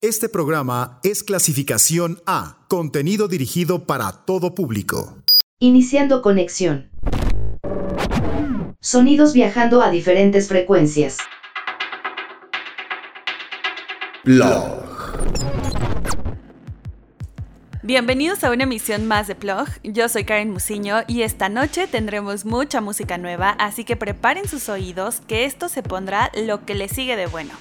Este programa es clasificación A, contenido dirigido para todo público. Iniciando conexión. Sonidos viajando a diferentes frecuencias. Blog. Bienvenidos a una emisión más de Plog. Yo soy Karen Musiño y esta noche tendremos mucha música nueva, así que preparen sus oídos que esto se pondrá lo que le sigue de bueno.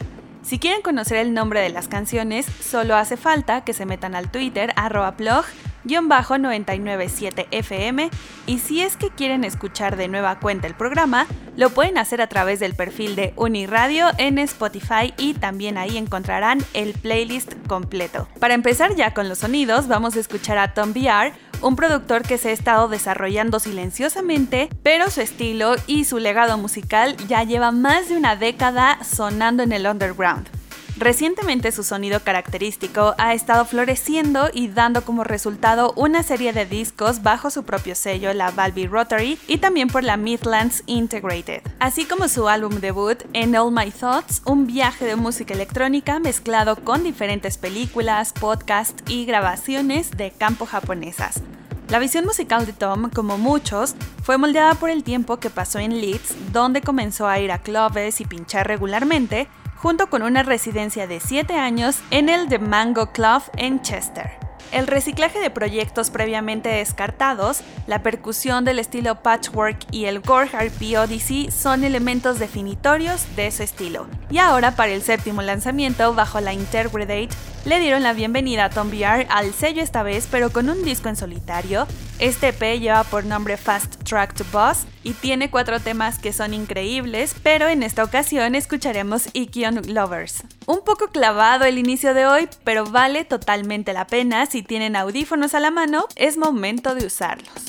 Si quieren conocer el nombre de las canciones, solo hace falta que se metan al Twitter arroba plog-997fm y si es que quieren escuchar de nueva cuenta el programa, lo pueden hacer a través del perfil de Uniradio en Spotify y también ahí encontrarán el playlist completo. Para empezar ya con los sonidos, vamos a escuchar a Tom VR, un productor que se ha estado desarrollando silenciosamente, pero su estilo y su legado musical ya lleva más de una década sonando en el underground. Recientemente su sonido característico ha estado floreciendo y dando como resultado una serie de discos bajo su propio sello, la Valby Rotary, y también por la Midlands Integrated, así como su álbum debut, En All My Thoughts, un viaje de música electrónica mezclado con diferentes películas, podcasts y grabaciones de campo japonesas. La visión musical de Tom, como muchos, fue moldeada por el tiempo que pasó en Leeds, donde comenzó a ir a clubes y pinchar regularmente, junto con una residencia de 7 años en el The Mango Club en Chester. El reciclaje de proyectos previamente descartados, la percusión del estilo patchwork y el Gore Harpy Odyssey son elementos definitorios de su estilo. Y ahora para el séptimo lanzamiento bajo la Intergradate le dieron la bienvenida a Tom VR al sello esta vez pero con un disco en solitario. Este EP lleva por nombre Fast Track to Boss y tiene cuatro temas que son increíbles, pero en esta ocasión escucharemos Ikion Lovers. Un poco clavado el inicio de hoy, pero vale totalmente la pena. Si tienen audífonos a la mano, es momento de usarlos.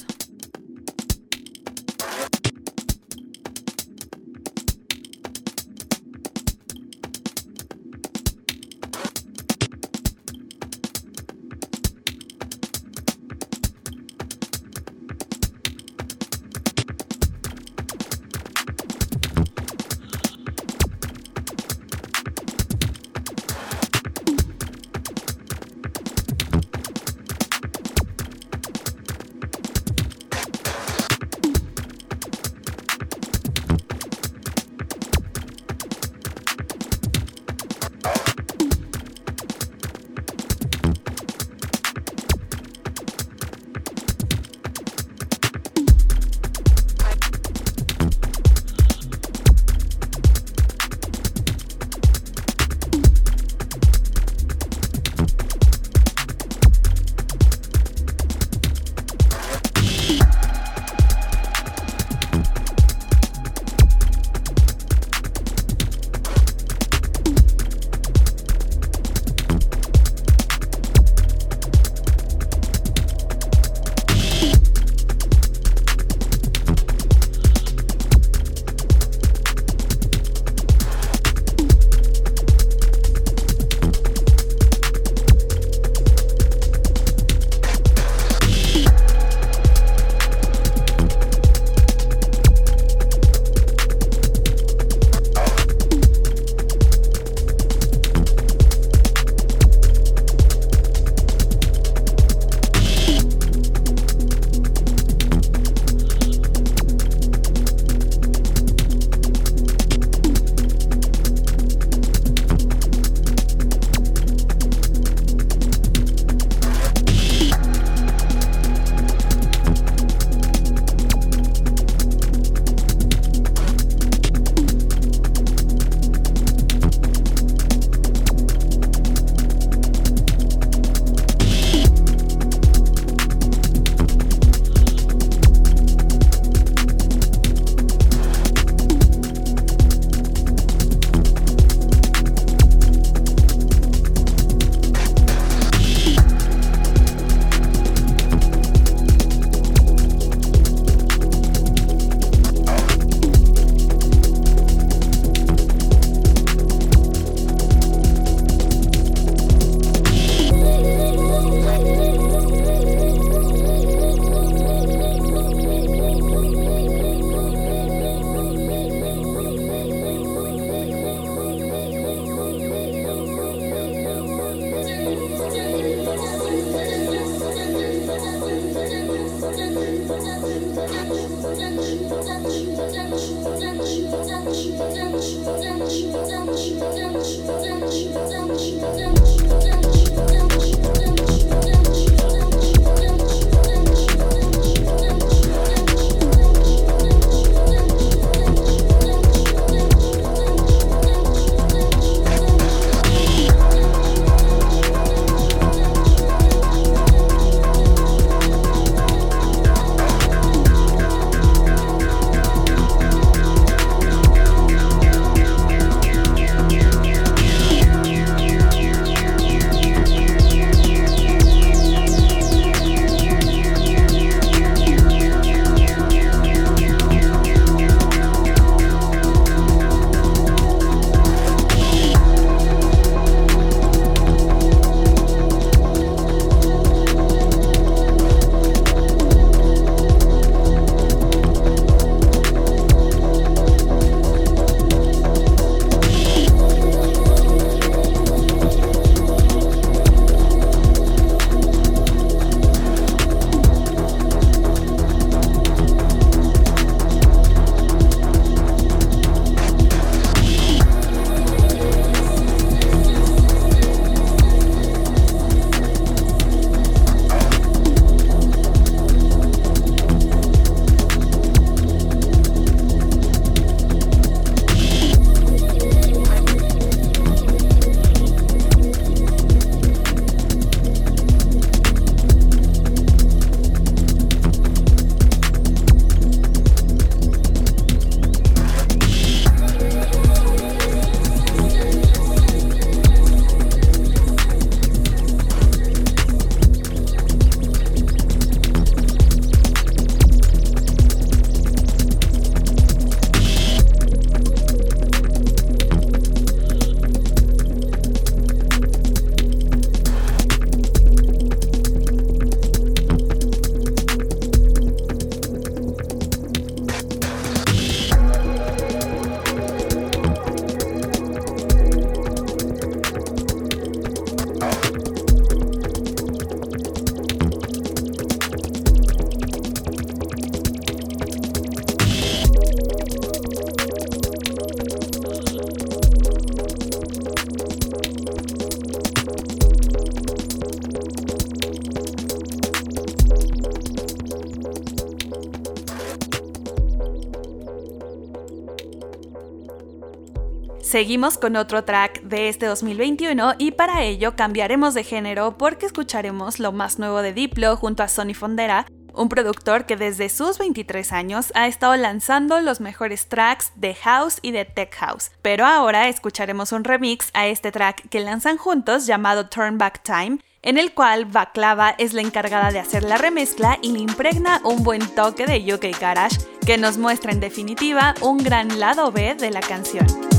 Seguimos con otro track de este 2021 y para ello cambiaremos de género porque escucharemos lo más nuevo de Diplo junto a Sonny Fondera, un productor que desde sus 23 años ha estado lanzando los mejores tracks de house y de tech house. Pero ahora escucharemos un remix a este track que lanzan juntos llamado Turn Back Time, en el cual Baklava es la encargada de hacer la remezcla y le impregna un buen toque de UK Garage que nos muestra en definitiva un gran lado B de la canción.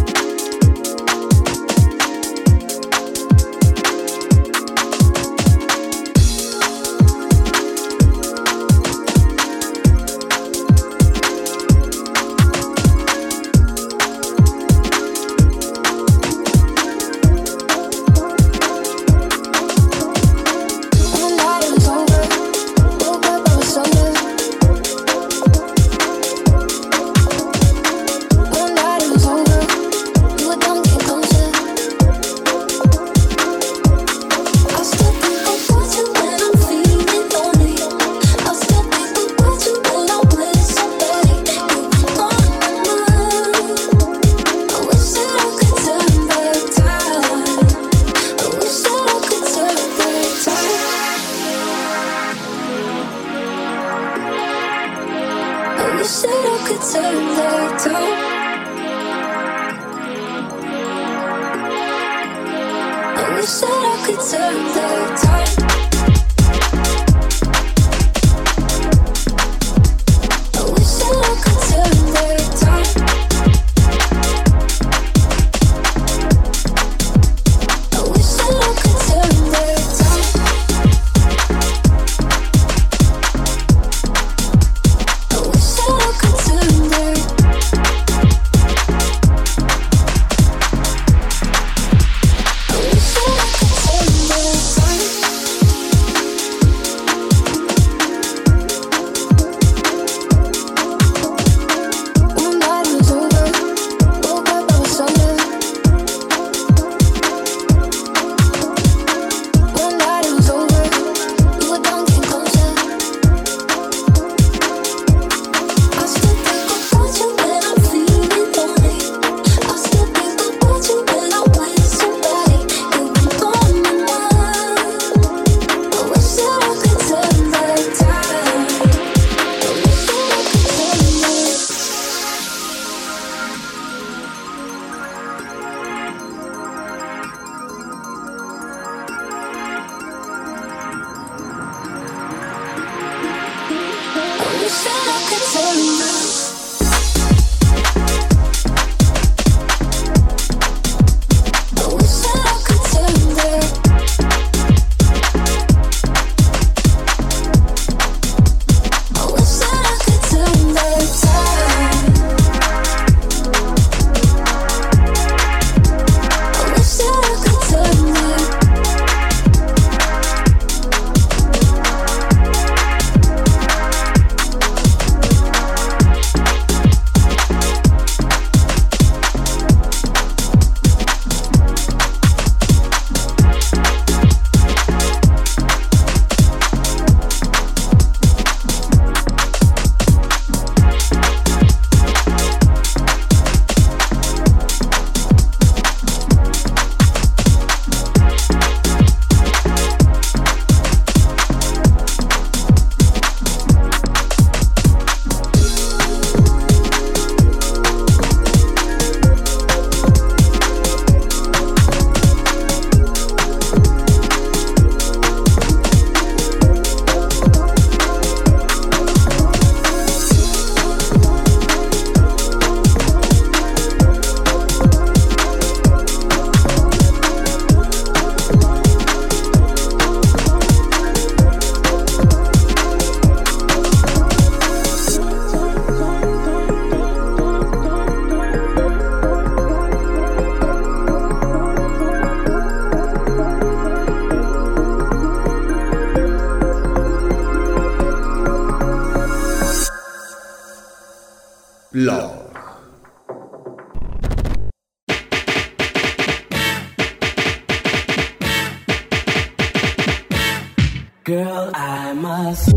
Love. Girl, I must.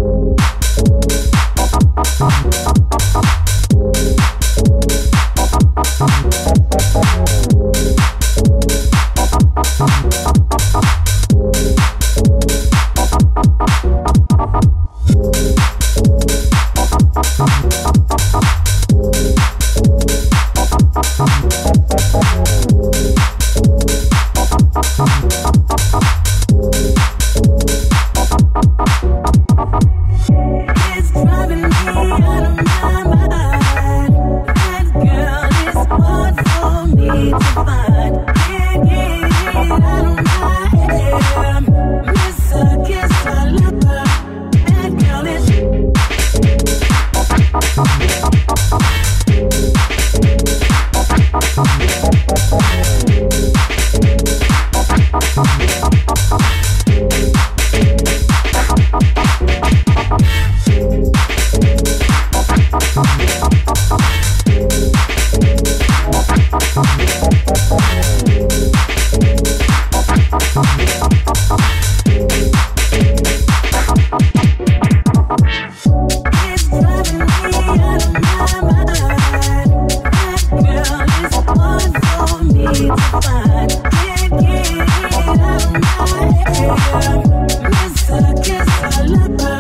I love you.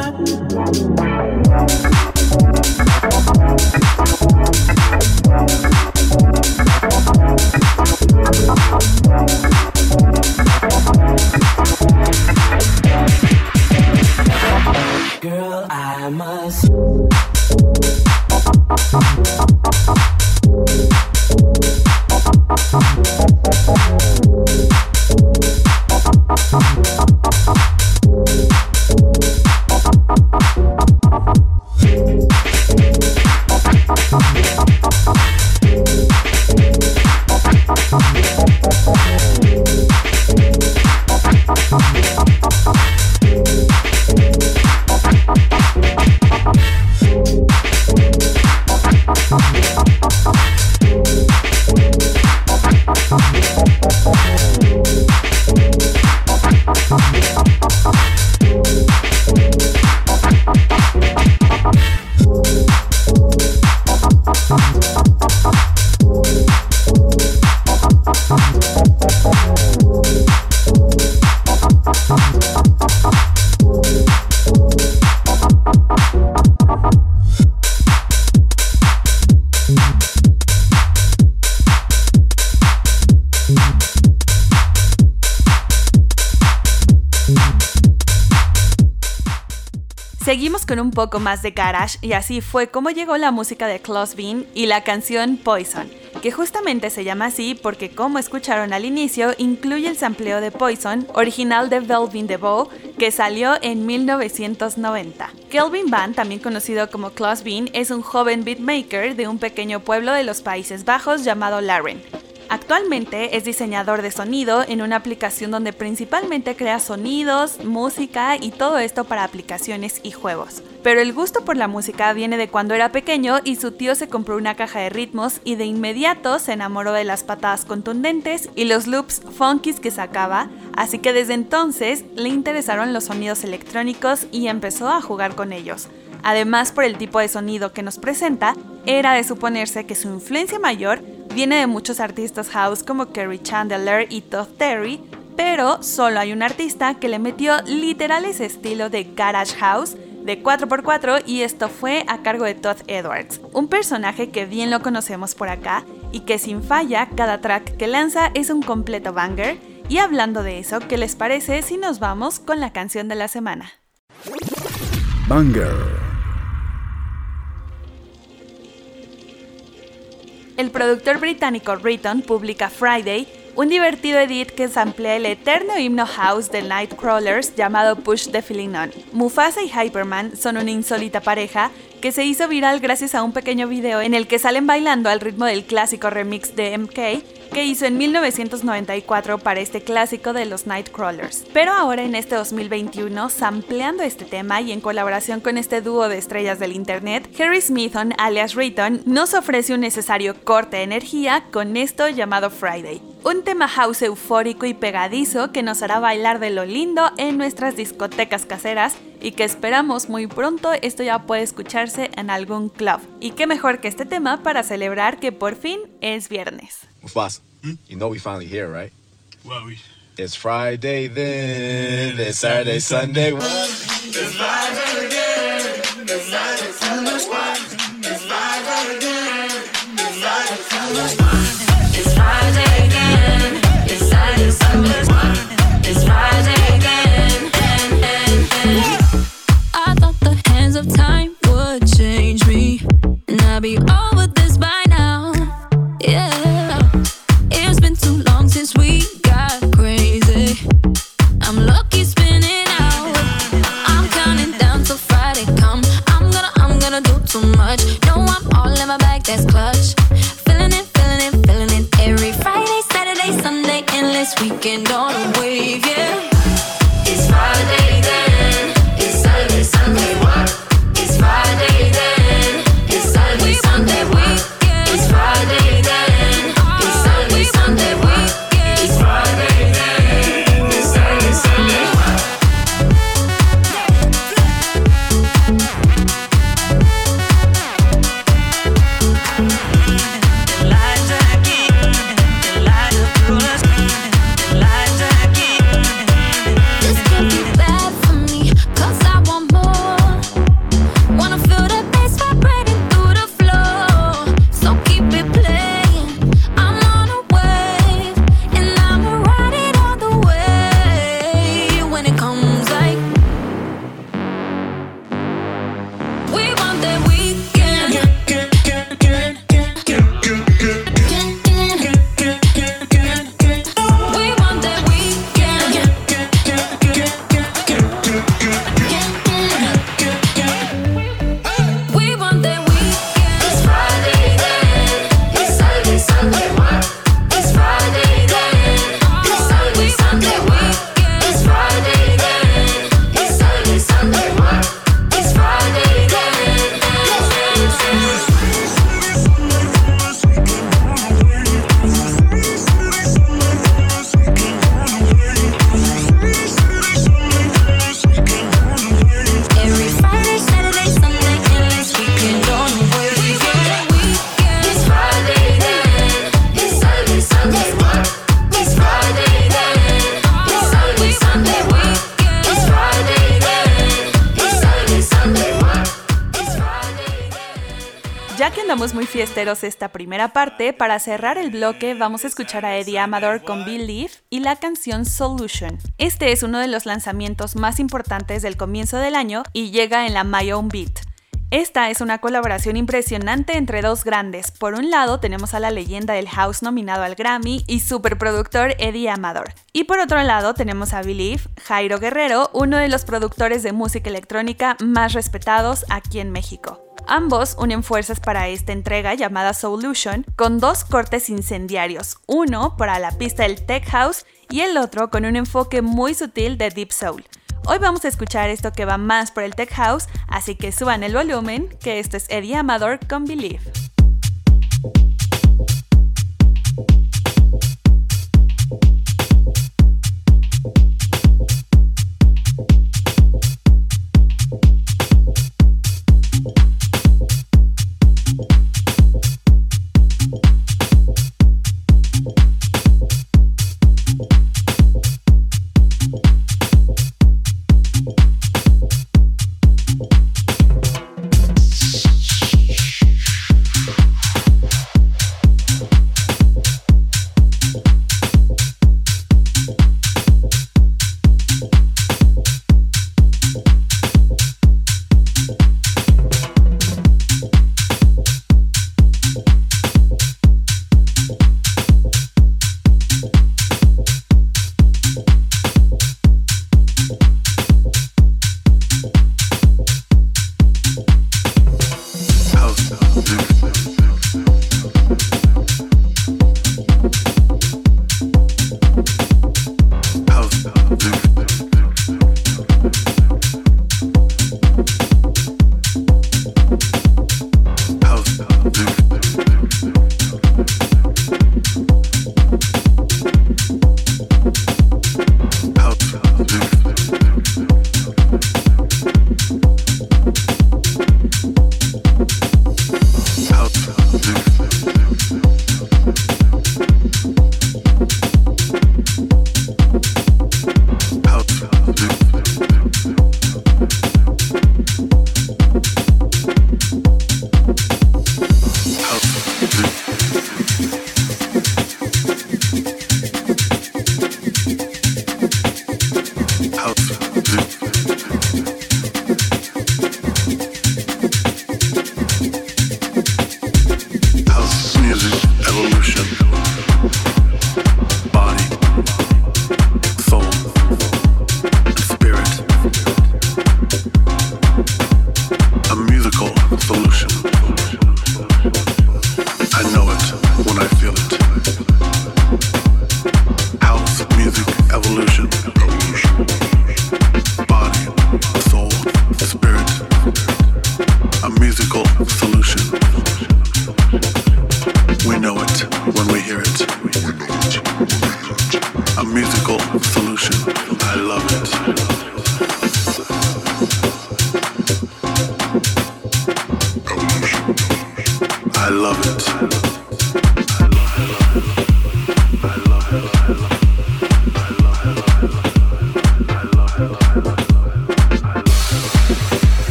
Poco más de garage y así fue como llegó la música de Klaus Bean y la canción Poison, que justamente se llama así porque como escucharon al inicio incluye el sampleo de Poison, original de Velvin DeVoe, que salió en 1990. Kelvin Van, también conocido como Klaus Bean, es un joven beatmaker de un pequeño pueblo de los Países Bajos llamado Laren. Actualmente es diseñador de sonido en una aplicación donde principalmente crea sonidos, música y todo esto para aplicaciones y juegos. Pero el gusto por la música viene de cuando era pequeño y su tío se compró una caja de ritmos y de inmediato se enamoró de las patadas contundentes y los loops funkies que sacaba, así que desde entonces le interesaron los sonidos electrónicos y empezó a jugar con ellos. Además, por el tipo de sonido que nos presenta, era de suponerse que su influencia mayor viene de muchos artistas house como Kerry Chandler y Todd Terry, pero solo hay un artista que le metió literal ese estilo de garage house de 4x4 y esto fue a cargo de Todd Edwards, un personaje que bien lo conocemos por acá y que sin falla cada track que lanza es un completo banger. Y hablando de eso, ¿qué les parece si nos vamos con la canción de la semana? Banger. El productor británico Riton publica Friday, un divertido edit que samplea el eterno himno house de Nightcrawlers llamado Push the Feeling On. Mufasa y Hyperman son una insólita pareja que se hizo viral gracias a un pequeño video en el que salen bailando al ritmo del clásico remix de MK que hizo en 1994 para este clásico de los Nightcrawlers. Pero ahora en este 2021, sampleando este tema y en colaboración con este dúo de estrellas del internet, Harry Smithon alias Riton nos ofrece un necesario corte de energía con esto llamado Friday. Un tema house eufórico y pegadizo que nos hará bailar de lo lindo en nuestras discotecas caseras y que esperamos muy pronto esto ya puede escucharse en algún club. Y qué mejor que este tema para celebrar que por fin es viernes. Mufasa, you know we finally here, right? Well, we. It's Friday then, it's Saturday, Sunday. It's esta primera parte, para cerrar el bloque vamos a escuchar a Eddie Amador con Believe y la canción Solution. Este es uno de los lanzamientos más importantes del comienzo del año y llega en la My Own Beat. Esta es una colaboración impresionante entre dos grandes. Por un lado tenemos a la leyenda del house nominado al Grammy y superproductor Eddie Amador. Y por otro lado tenemos a Believe, Jairo Guerrero, uno de los productores de música electrónica más respetados aquí en México. Ambos unen fuerzas para esta entrega llamada Solution con dos cortes incendiarios, uno para la pista del Tech House y el otro con un enfoque muy sutil de Deep Soul. Hoy vamos a escuchar esto que va más por el Tech House, así que suban el volumen, que esto es Eddie Amador con Believe.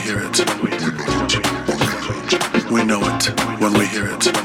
we hear it. We know it when we hear it.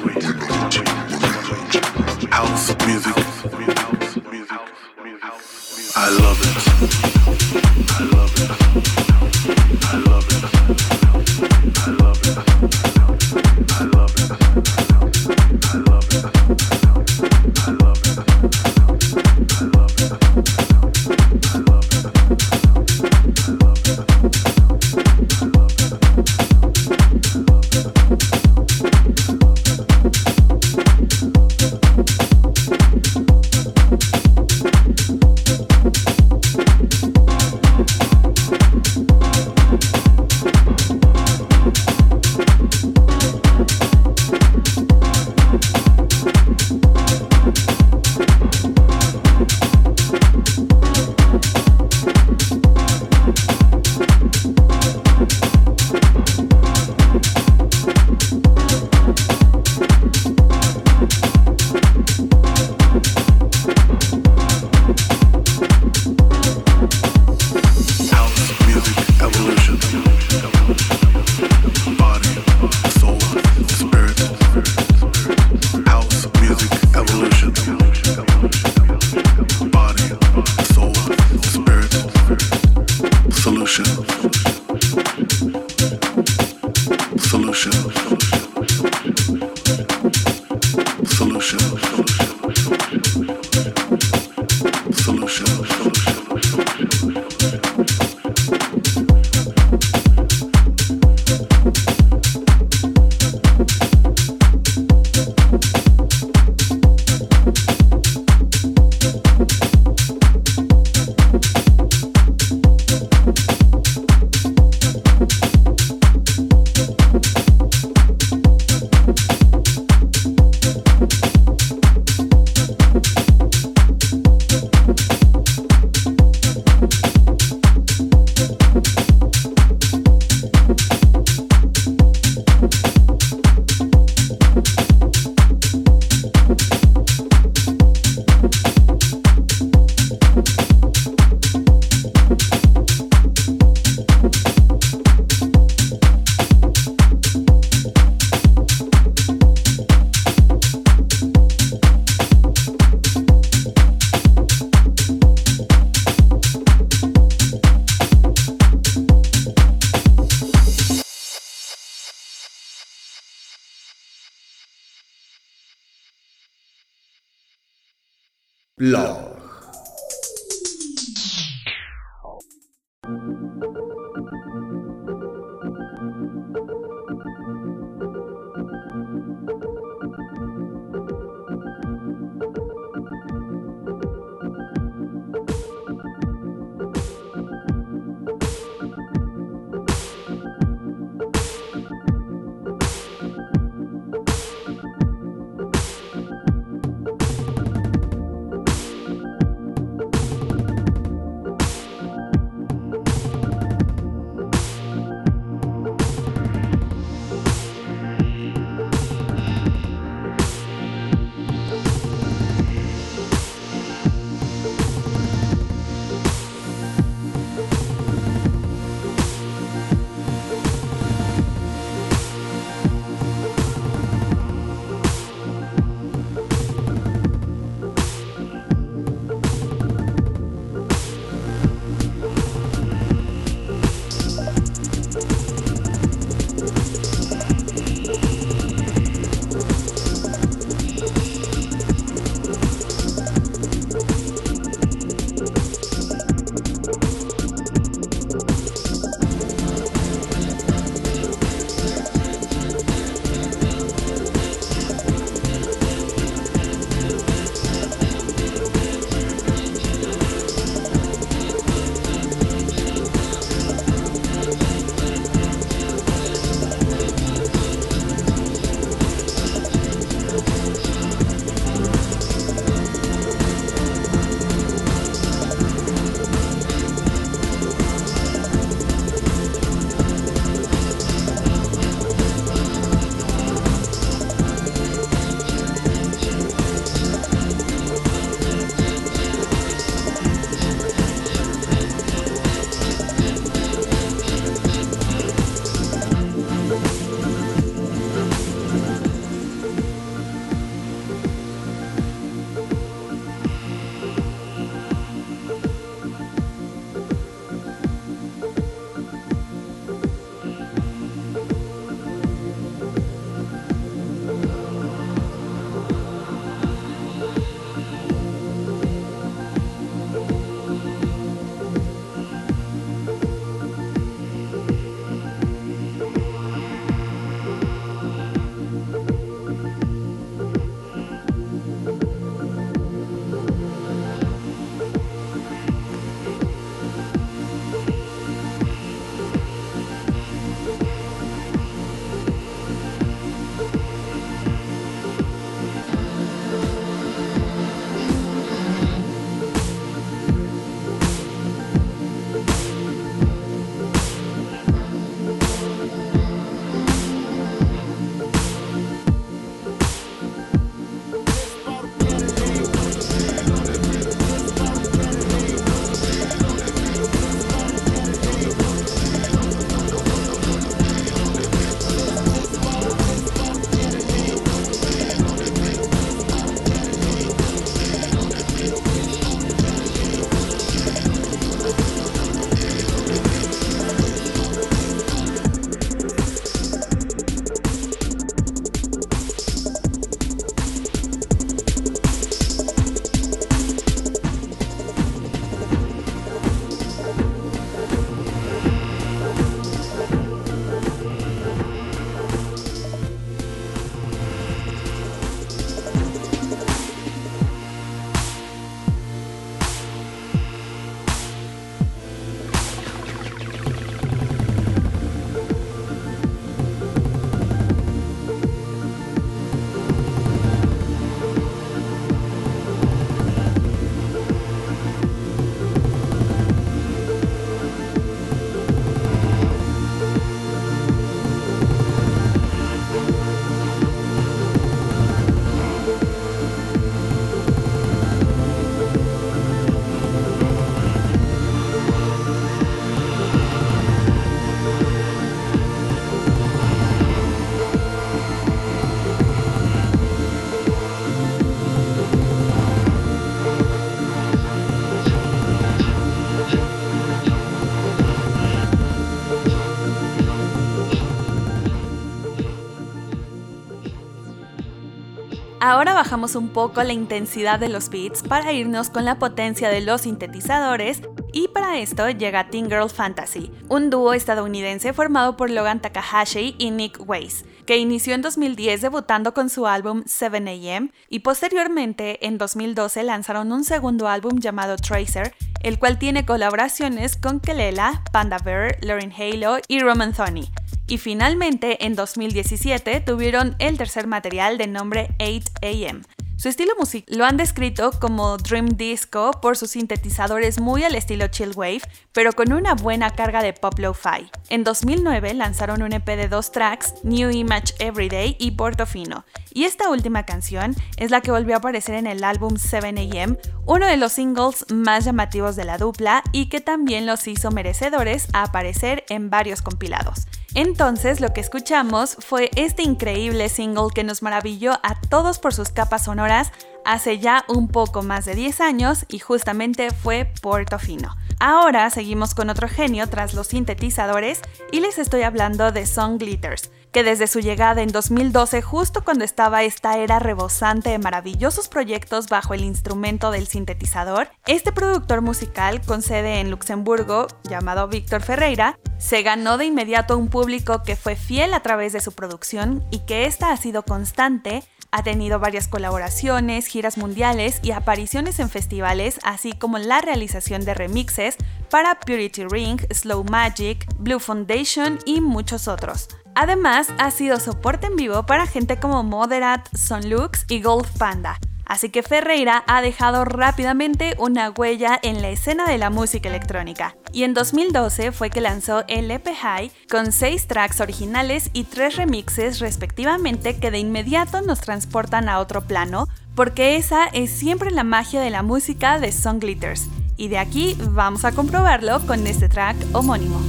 Ahora bajamos un poco la intensidad de los beats para irnos con la potencia de los sintetizadores y para esto llega Teen Girl Fantasy, un dúo estadounidense formado por Logan Takahashi y Nick Weiss, que inició en 2010 debutando con su álbum 7am y posteriormente en 2012 lanzaron un segundo álbum llamado Tracer, el cual tiene colaboraciones con Kelela, Panda Bear, Lauren Halo y Roman Thony. Y finalmente, en 2017, tuvieron el tercer material de nombre 8am. Su estilo musical lo han descrito como Dream Disco por sus sintetizadores muy al estilo Chill Wave, pero con una buena carga de pop lo-fi. En 2009 lanzaron un EP de dos tracks, New Image Everyday y Portofino, y esta última canción es la que volvió a aparecer en el álbum 7am, uno de los singles más llamativos de la dupla y que también los hizo merecedores a aparecer en varios compilados. Entonces lo que escuchamos fue este increíble single que nos maravilló a todos por sus capas sonoras hace ya un poco más de 10 años y justamente fue Portofino. Ahora seguimos con otro genio tras los sintetizadores y les estoy hablando de Song Glitters, que desde su llegada en 2012, justo cuando estaba esta era rebosante de maravillosos proyectos bajo el instrumento del sintetizador, este productor musical con sede en Luxemburgo, llamado Víctor Ferreira, se ganó de inmediato un público que fue fiel a través de su producción y que esta ha sido constante ha tenido varias colaboraciones, giras mundiales y apariciones en festivales, así como la realización de remixes para Purity Ring, Slow Magic, Blue Foundation y muchos otros. Además, ha sido soporte en vivo para gente como Moderat, Sonlux y Golf Panda, Así que Ferreira ha dejado rápidamente una huella en la escena de la música electrónica. Y en 2012 fue que lanzó el EP High con 6 tracks originales y 3 remixes respectivamente que de inmediato nos transportan a otro plano, porque esa es siempre la magia de la música de Song Glitters. Y de aquí vamos a comprobarlo con este track homónimo.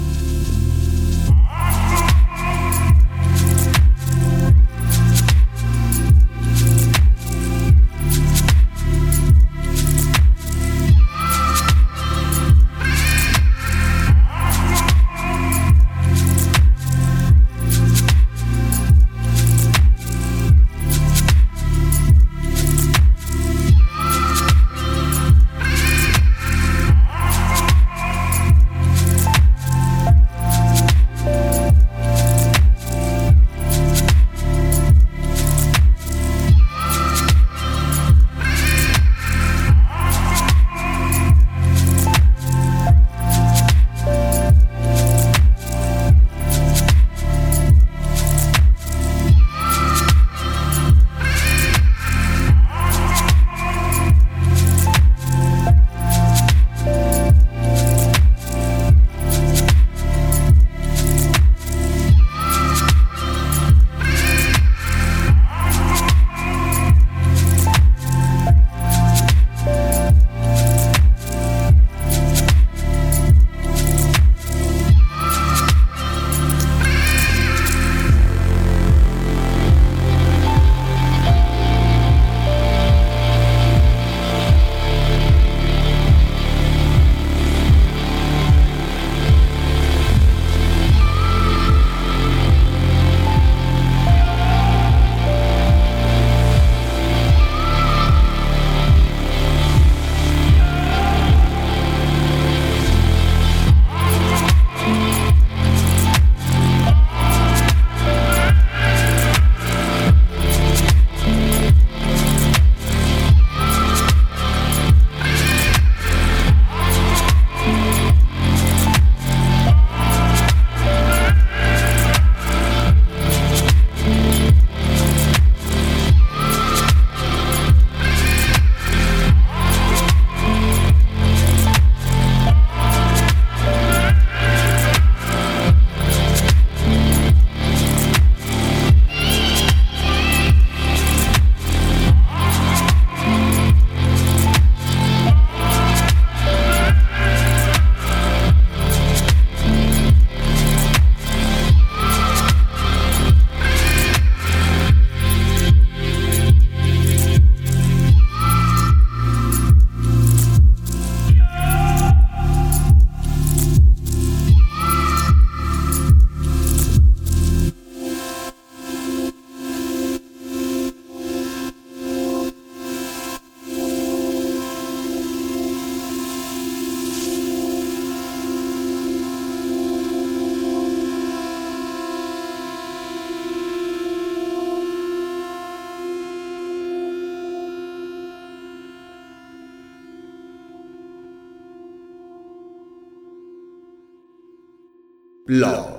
Blog.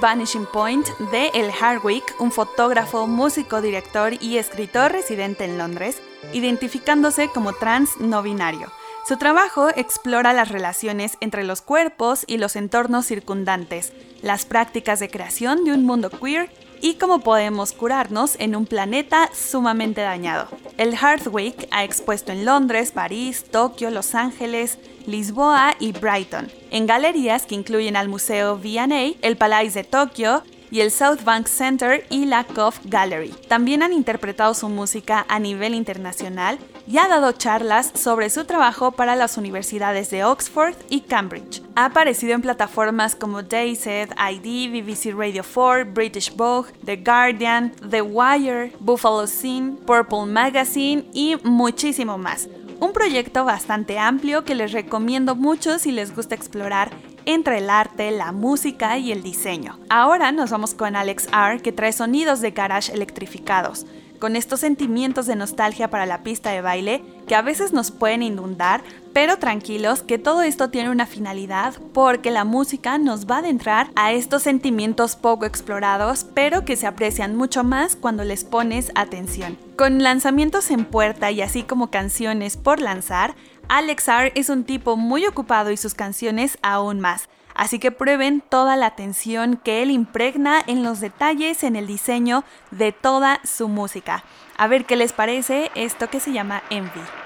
Vanishing Point de El Hardwick, un fotógrafo, músico, director y escritor residente en Londres, identificándose como trans no binario. Su trabajo explora las relaciones entre los cuerpos y los entornos circundantes, las prácticas de creación de un mundo queer y cómo podemos curarnos en un planeta sumamente dañado. El Hearth Week ha expuesto en Londres, París, Tokio, Los Ángeles, Lisboa y Brighton, en galerías que incluyen al Museo V&A, el Palais de Tokio, y el South Bank Center y la Coff Gallery. También han interpretado su música a nivel internacional y ha dado charlas sobre su trabajo para las universidades de Oxford y Cambridge. Ha aparecido en plataformas como Dazed, ID, BBC Radio 4, British Vogue, The Guardian, The Wire, Buffalo Scene, Purple Magazine y muchísimo más. Un proyecto bastante amplio que les recomiendo mucho si les gusta explorar entre el arte, la música y el diseño. Ahora nos vamos con Alex R, que trae sonidos de garage electrificados, con estos sentimientos de nostalgia para la pista de baile que a veces nos pueden inundar, pero tranquilos que todo esto tiene una finalidad porque la música nos va a adentrar a estos sentimientos poco explorados, pero que se aprecian mucho más cuando les pones atención. Con lanzamientos en puerta y así como canciones por lanzar, Alex R es un tipo muy ocupado y sus canciones aún más. Así que prueben toda la atención que él impregna en los detalles, en el diseño de toda su música. A ver qué les parece esto que se llama Envy.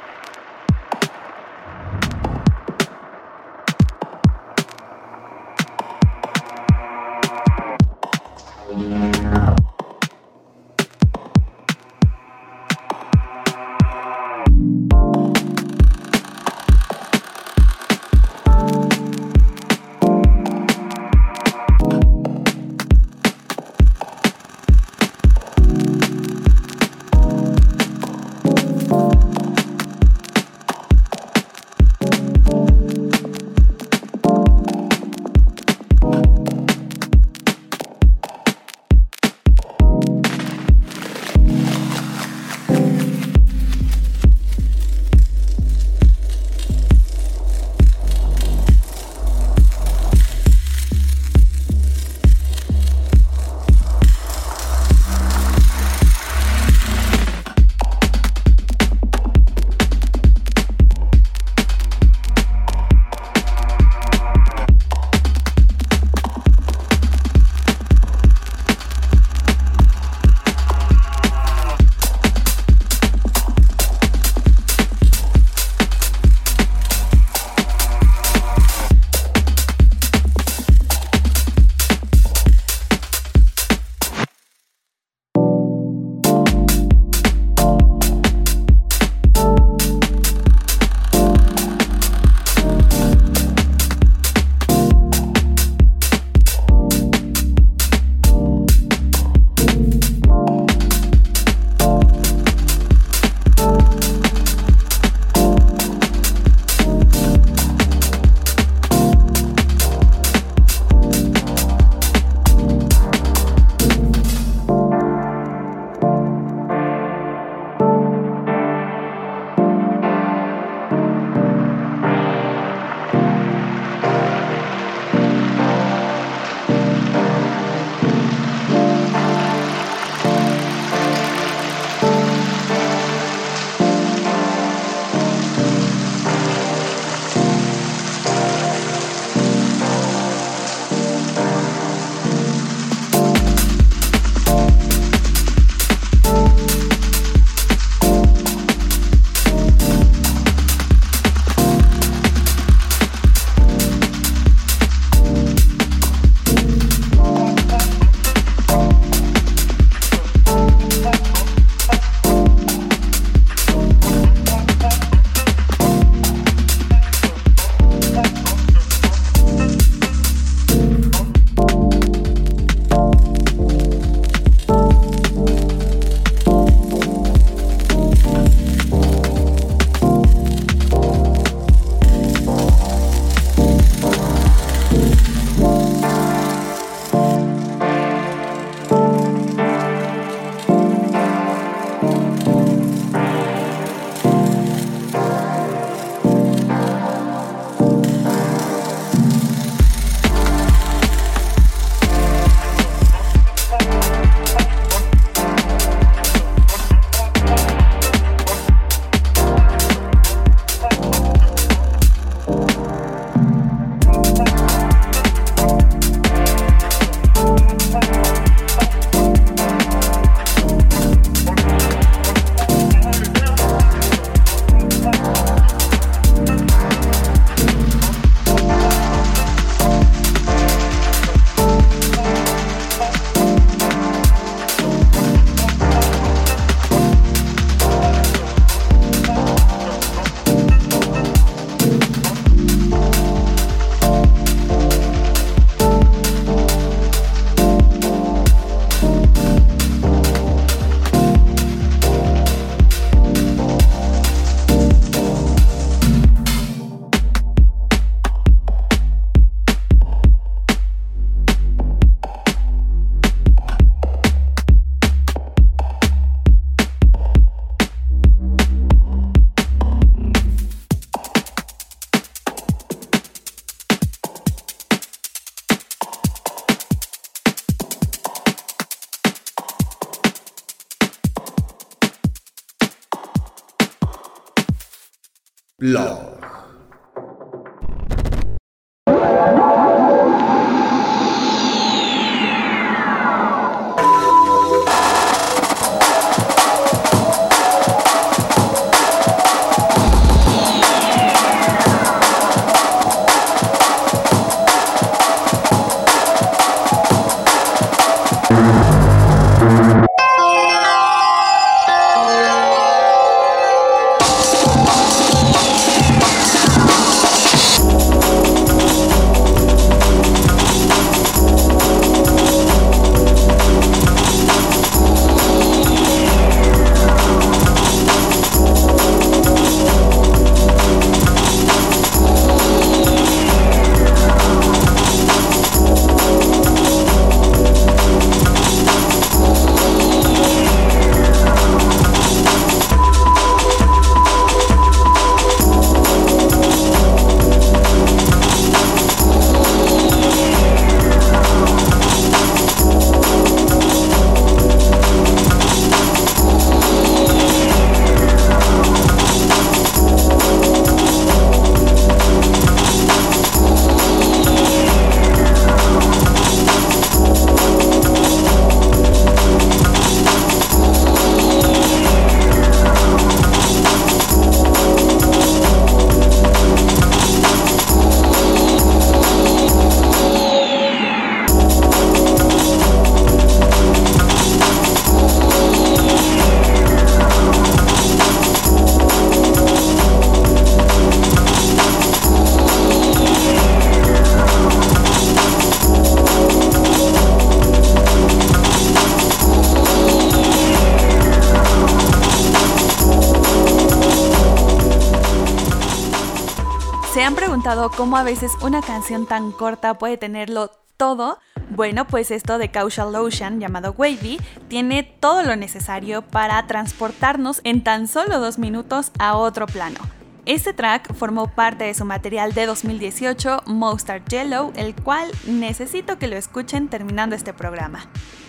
Cómo a veces una canción tan corta puede tenerlo todo? Bueno, pues esto de Causal Ocean, llamado Wavy, tiene todo lo necesario para transportarnos en tan solo dos minutos a otro plano. Este track formó parte de su material de 2018, Mustard Yellow, el cual necesito que lo escuchen terminando este programa.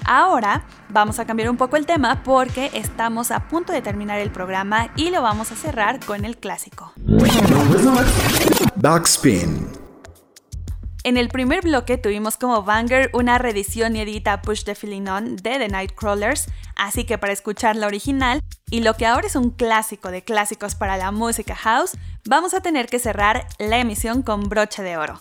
Ahora vamos a cambiar un poco el tema porque estamos a punto de terminar el programa y lo vamos a cerrar con el clásico. Backspin. En el primer bloque tuvimos como banger una reedición inédita Push the Feeling On de The Nightcrawlers, así que para escuchar la original y lo que ahora es un clásico de clásicos para la música house, vamos a tener que cerrar la emisión con broche de oro.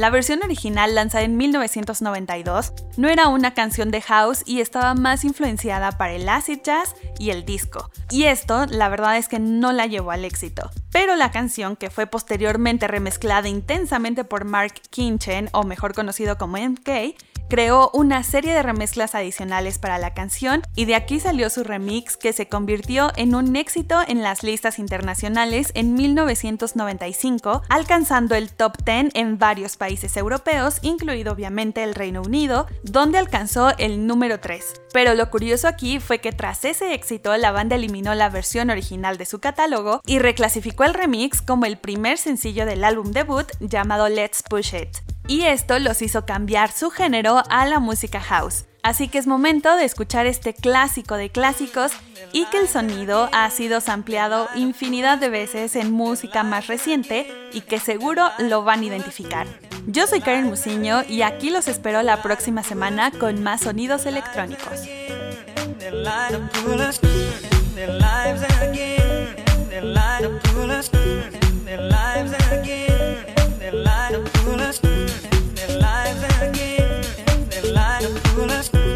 La versión original lanzada en 1992 no era una canción de house y estaba más influenciada para el acid jazz y el disco. Y esto, la verdad es que no la llevó al éxito. Pero la canción, que fue posteriormente remezclada intensamente por Mark Kinchen, o mejor conocido como MK, creó una serie de remezclas adicionales para la canción y de aquí salió su remix que se convirtió en un éxito en las listas internacionales en 1995, alcanzando el top 10 en varios países europeos, incluido obviamente el Reino Unido, donde alcanzó el número 3. Pero lo curioso aquí fue que tras ese éxito la banda eliminó la versión original de su catálogo y reclasificó el remix como el primer sencillo del álbum debut llamado Let's Push It y esto los hizo cambiar su género a la música house. Así que es momento de escuchar este clásico de clásicos y que el sonido ha sido ampliado infinidad de veces en música más reciente y que seguro lo van a identificar. Yo soy Karen Musiño y aquí los espero la próxima semana con más sonidos electrónicos. lives again, They lie to fool us.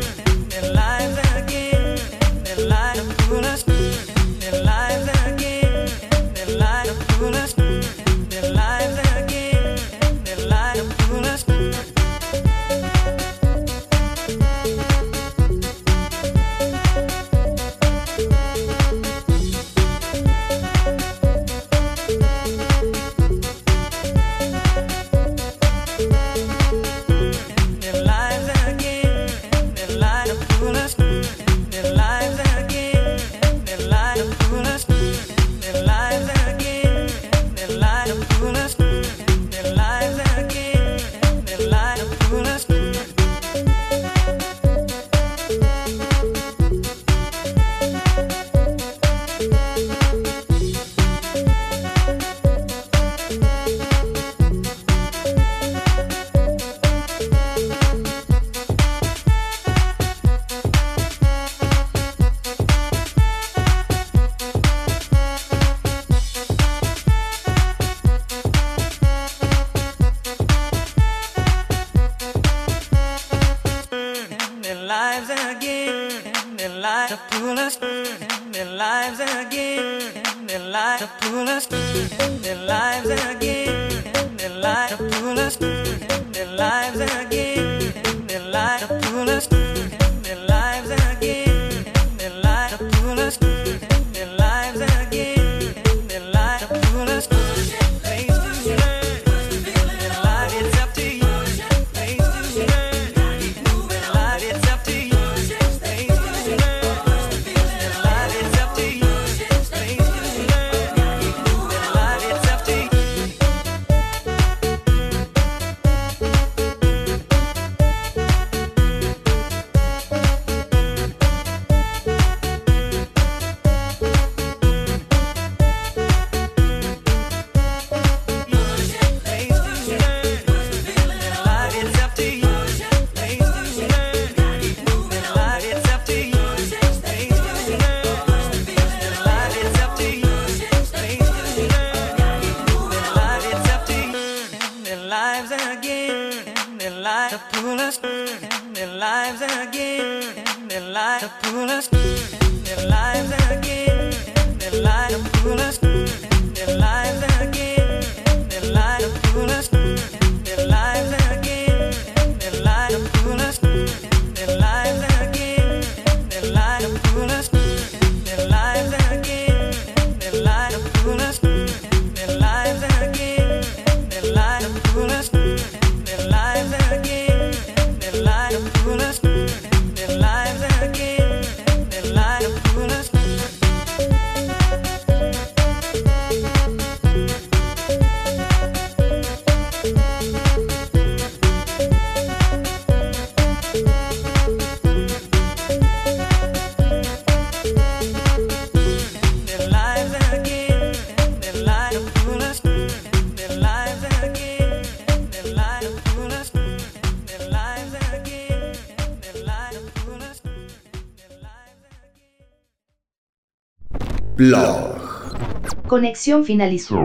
Conexión finalizó.